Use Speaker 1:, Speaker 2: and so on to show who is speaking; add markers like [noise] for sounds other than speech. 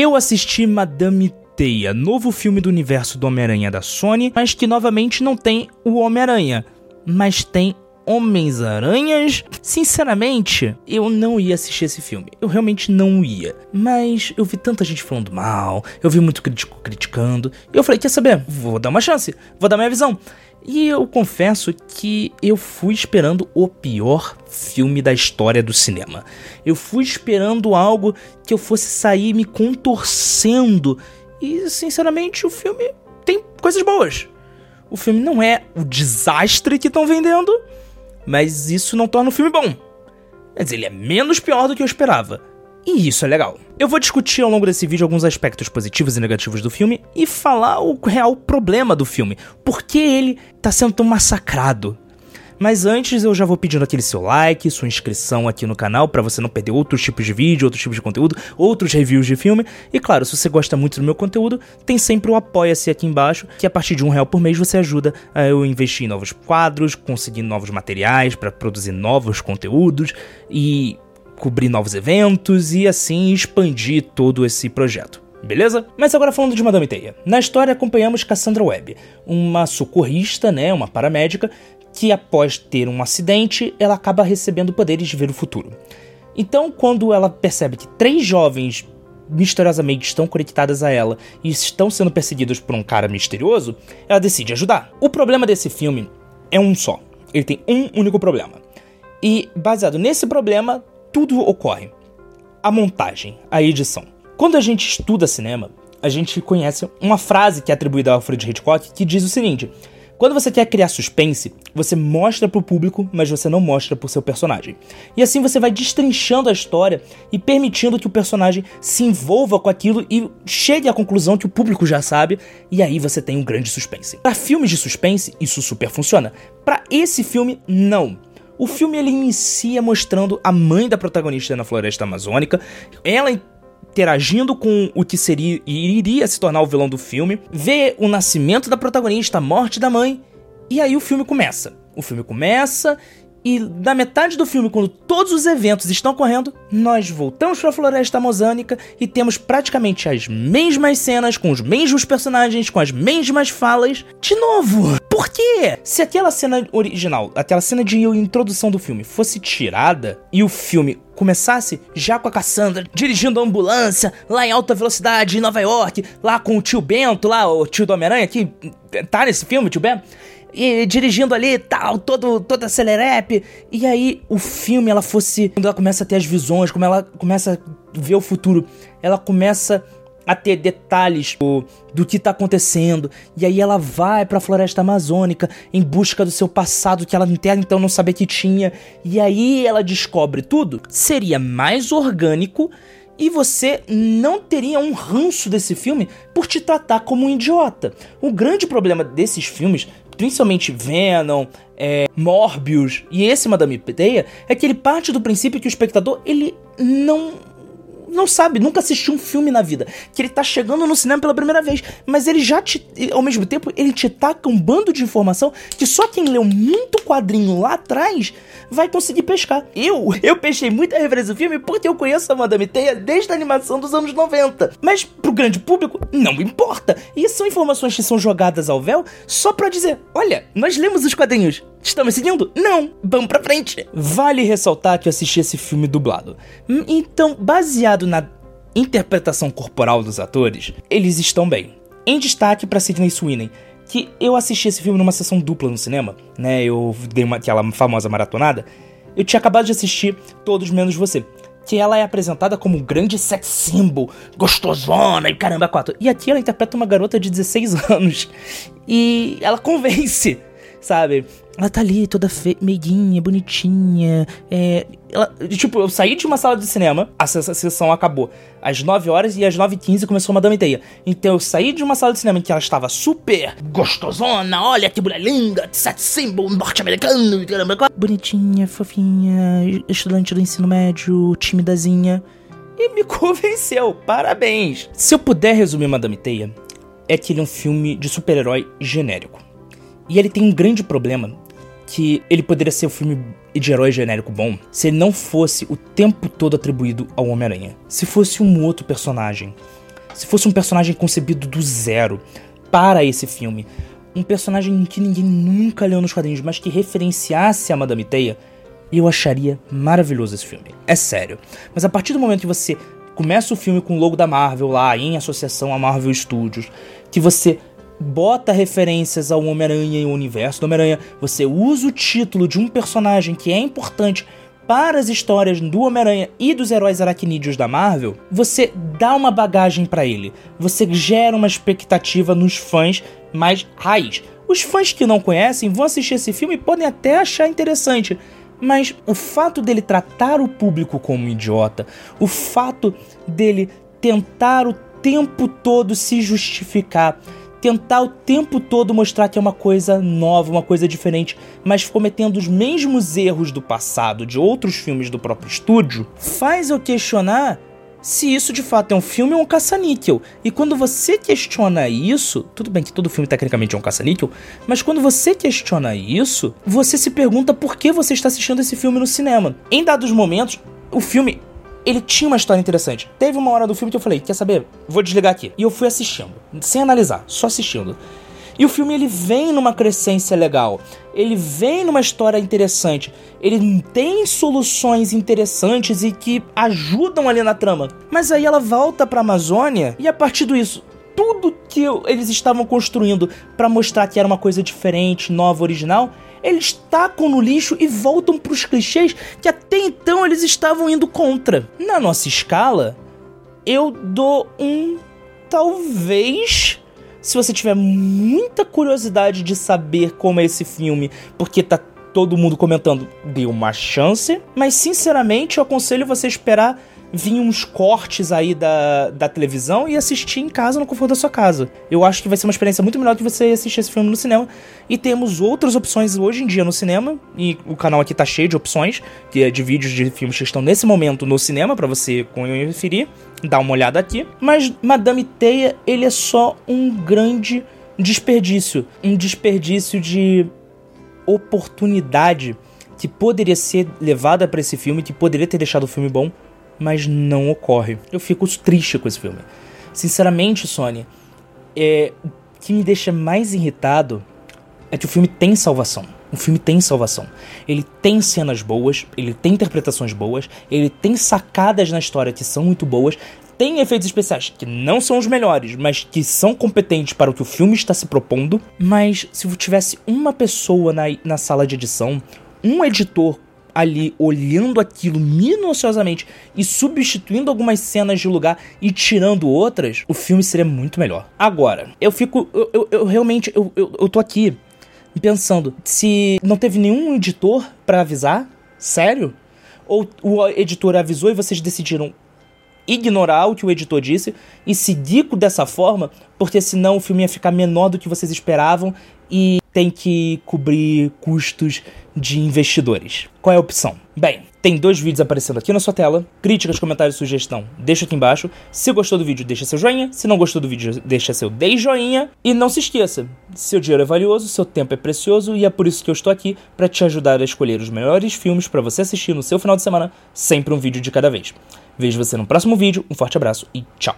Speaker 1: Eu assisti Madame Teia, novo filme do universo do Homem-Aranha da Sony, mas que novamente não tem o Homem-Aranha, mas tem Homens-Aranhas? Sinceramente, eu não ia assistir esse filme. Eu realmente não ia. Mas eu vi tanta gente falando mal, eu vi muito crítico criticando. E eu falei: quer saber? Vou dar uma chance, vou dar minha visão. E eu confesso que eu fui esperando o pior filme da história do cinema. Eu fui esperando algo que eu fosse sair me contorcendo. E, sinceramente, o filme tem coisas boas. O filme não é o desastre que estão vendendo, mas isso não torna o filme bom. Mas ele é menos pior do que eu esperava. E isso é legal. Eu vou discutir ao longo desse vídeo alguns aspectos positivos e negativos do filme e falar o real problema do filme. Por que ele tá sendo tão massacrado? Mas antes eu já vou pedindo aquele seu like, sua inscrição aqui no canal para você não perder outros tipos de vídeo, outros tipos de conteúdo, outros reviews de filme. E claro, se você gosta muito do meu conteúdo, tem sempre o Apoia-se aqui embaixo, que a partir de um real por mês você ajuda a eu investir em novos quadros, conseguir novos materiais para produzir novos conteúdos e cobrir novos eventos e assim expandir todo esse projeto. Beleza? Mas agora falando de Madame Teia. Na história acompanhamos Cassandra Webb, uma socorrista, né, uma paramédica, que após ter um acidente, ela acaba recebendo poderes de ver o futuro. Então, quando ela percebe que três jovens misteriosamente estão conectadas a ela e estão sendo perseguidos por um cara misterioso, ela decide ajudar. O problema desse filme é um só. Ele tem um único problema. E baseado nesse problema, tudo ocorre. A montagem, a edição. Quando a gente estuda cinema, a gente conhece uma frase que é atribuída ao Alfred Hitchcock que diz o seguinte: quando você quer criar suspense, você mostra pro público, mas você não mostra pro seu personagem. E assim você vai destrinchando a história e permitindo que o personagem se envolva com aquilo e chegue à conclusão que o público já sabe, e aí você tem um grande suspense. Para filmes de suspense, isso super funciona. Para esse filme, não. O filme ele inicia mostrando a mãe da protagonista na floresta amazônica, ela interagindo com o que seria e iria se tornar o vilão do filme, vê o nascimento da protagonista, a morte da mãe, e aí o filme começa. O filme começa e na metade do filme, quando todos os eventos estão correndo, nós voltamos para a floresta amazônica e temos praticamente as mesmas cenas, com os mesmos personagens, com as mesmas falas, de novo. Por quê? Se aquela cena original, aquela cena de introdução do filme fosse tirada e o filme começasse já com a Cassandra dirigindo a ambulância lá em alta velocidade em Nova York, lá com o tio Bento, lá o tio do Homem-Aranha que tá nesse filme, tio Bento e dirigindo ali tal, todo, toda acelerep. E aí o filme, ela fosse. Quando ela começa a ter as visões, como ela começa a ver o futuro, ela começa a ter detalhes do, do que tá acontecendo. E aí ela vai para a floresta amazônica em busca do seu passado que ela até então não sabia que tinha. E aí ela descobre tudo. Seria mais orgânico e você não teria um ranço desse filme por te tratar como um idiota. O grande problema desses filmes, principalmente Venom, é, Morbius e esse Madame Peteia, é que ele parte do princípio que o espectador ele não não sabe, nunca assistiu um filme na vida, que ele tá chegando no cinema pela primeira vez, mas ele já te, ao mesmo tempo, ele te taca um bando de informação que só quem leu muito quadrinho lá atrás vai conseguir pescar. Eu, eu peixei muita referência do filme porque eu conheço a Madame Teia desde a animação dos anos 90. Mas pro grande público, não importa. E são informações que são jogadas ao véu só pra dizer: olha, nós lemos os quadrinhos. Estamos seguindo? Não. Vamos pra frente. Vale ressaltar que eu assisti esse filme dublado. Então, baseado na interpretação corporal dos atores, eles estão bem. Em destaque para Sidney Sweeney, que eu assisti esse filme numa sessão dupla no cinema, né? Eu dei uma, aquela famosa maratonada. Eu tinha acabado de assistir Todos Menos Você. Que ela é apresentada como um grande sex symbol, gostosona e caramba, quatro. E aqui ela interpreta uma garota de 16 [laughs] anos. E ela convence, sabe? Ela tá ali toda fe... meiguinha, bonitinha. É... Ela... Tipo, eu saí de uma sala de cinema, a sessão acabou às 9 horas e às 9h15 começou Madame Teia. Então eu saí de uma sala de cinema em que ela estava super gostosona, olha que mulher linda, set symbol norte-americano, bonitinha, fofinha, estudante do ensino médio, timidazinha. E me [laughs] convenceu, parabéns! Se eu puder resumir Madame Teia, é que ele é um filme de super-herói genérico. E ele tem um grande problema que ele poderia ser um filme de herói genérico bom se ele não fosse o tempo todo atribuído ao Homem-Aranha. Se fosse um outro personagem, se fosse um personagem concebido do zero para esse filme, um personagem que ninguém nunca leu nos quadrinhos, mas que referenciasse a Madame Teia, eu acharia maravilhoso esse filme. É sério. Mas a partir do momento que você começa o filme com o logo da Marvel lá, em associação a Marvel Studios, que você bota referências ao Homem-Aranha e ao universo do Homem-Aranha, você usa o título de um personagem que é importante para as histórias do Homem-Aranha e dos heróis aracnídeos da Marvel, você dá uma bagagem para ele. Você gera uma expectativa nos fãs mais raiz. Os fãs que não conhecem vão assistir esse filme e podem até achar interessante, mas o fato dele tratar o público como um idiota, o fato dele tentar o tempo todo se justificar, tentar o tempo todo mostrar que é uma coisa nova, uma coisa diferente, mas cometendo os mesmos erros do passado de outros filmes do próprio estúdio, faz eu questionar se isso de fato é um filme ou um caça-níquel. E quando você questiona isso, tudo bem que todo filme tecnicamente é um caça-níquel, mas quando você questiona isso, você se pergunta por que você está assistindo esse filme no cinema. Em dados momentos, o filme ele tinha uma história interessante. Teve uma hora do filme que eu falei, quer saber? Vou desligar aqui. E eu fui assistindo, sem analisar, só assistindo. E o filme ele vem numa crescência legal, ele vem numa história interessante, ele tem soluções interessantes e que ajudam ali na trama. Mas aí ela volta para Amazônia e a partir disso tudo que eles estavam construindo para mostrar que era uma coisa diferente, nova, original, eles tacam no lixo e voltam para os clichês que até então eles estavam indo contra. Na nossa escala, eu dou um talvez se você tiver muita curiosidade de saber como é esse filme, porque tá todo mundo comentando, dê uma chance, mas sinceramente eu aconselho você esperar vir uns cortes aí da, da televisão e assistir em casa no conforto da sua casa. Eu acho que vai ser uma experiência muito melhor que você assistir esse filme no cinema. E temos outras opções hoje em dia no cinema, e o canal aqui tá cheio de opções, que é de vídeos de filmes que estão nesse momento no cinema para você conferir dá uma olhada aqui. Mas Madame Teia, ele é só um grande desperdício. Um desperdício de oportunidade que poderia ser levada para esse filme, que poderia ter deixado o filme bom, mas não ocorre. Eu fico triste com esse filme. Sinceramente, Sony, é, o que me deixa mais irritado é que o filme tem salvação. O filme tem salvação. Ele tem cenas boas, ele tem interpretações boas, ele tem sacadas na história que são muito boas, tem efeitos especiais que não são os melhores, mas que são competentes para o que o filme está se propondo. Mas se tivesse uma pessoa na, na sala de edição, um editor ali olhando aquilo minuciosamente e substituindo algumas cenas de lugar e tirando outras, o filme seria muito melhor. Agora, eu fico. Eu, eu, eu realmente. Eu, eu, eu tô aqui pensando, se não teve nenhum editor para avisar? Sério? Ou o editor avisou e vocês decidiram ignorar o que o editor disse e seguir dessa forma, porque senão o filme ia ficar menor do que vocês esperavam e tem que cobrir custos de investidores. Qual é a opção? Bem, tem dois vídeos aparecendo aqui na sua tela. Críticas, comentários sugestão, deixa aqui embaixo. Se gostou do vídeo, deixa seu joinha. Se não gostou do vídeo, deixa seu 10 joinha. E não se esqueça, seu dinheiro é valioso, seu tempo é precioso e é por isso que eu estou aqui para te ajudar a escolher os melhores filmes para você assistir no seu final de semana, sempre um vídeo de cada vez. Vejo você no próximo vídeo, um forte abraço e tchau!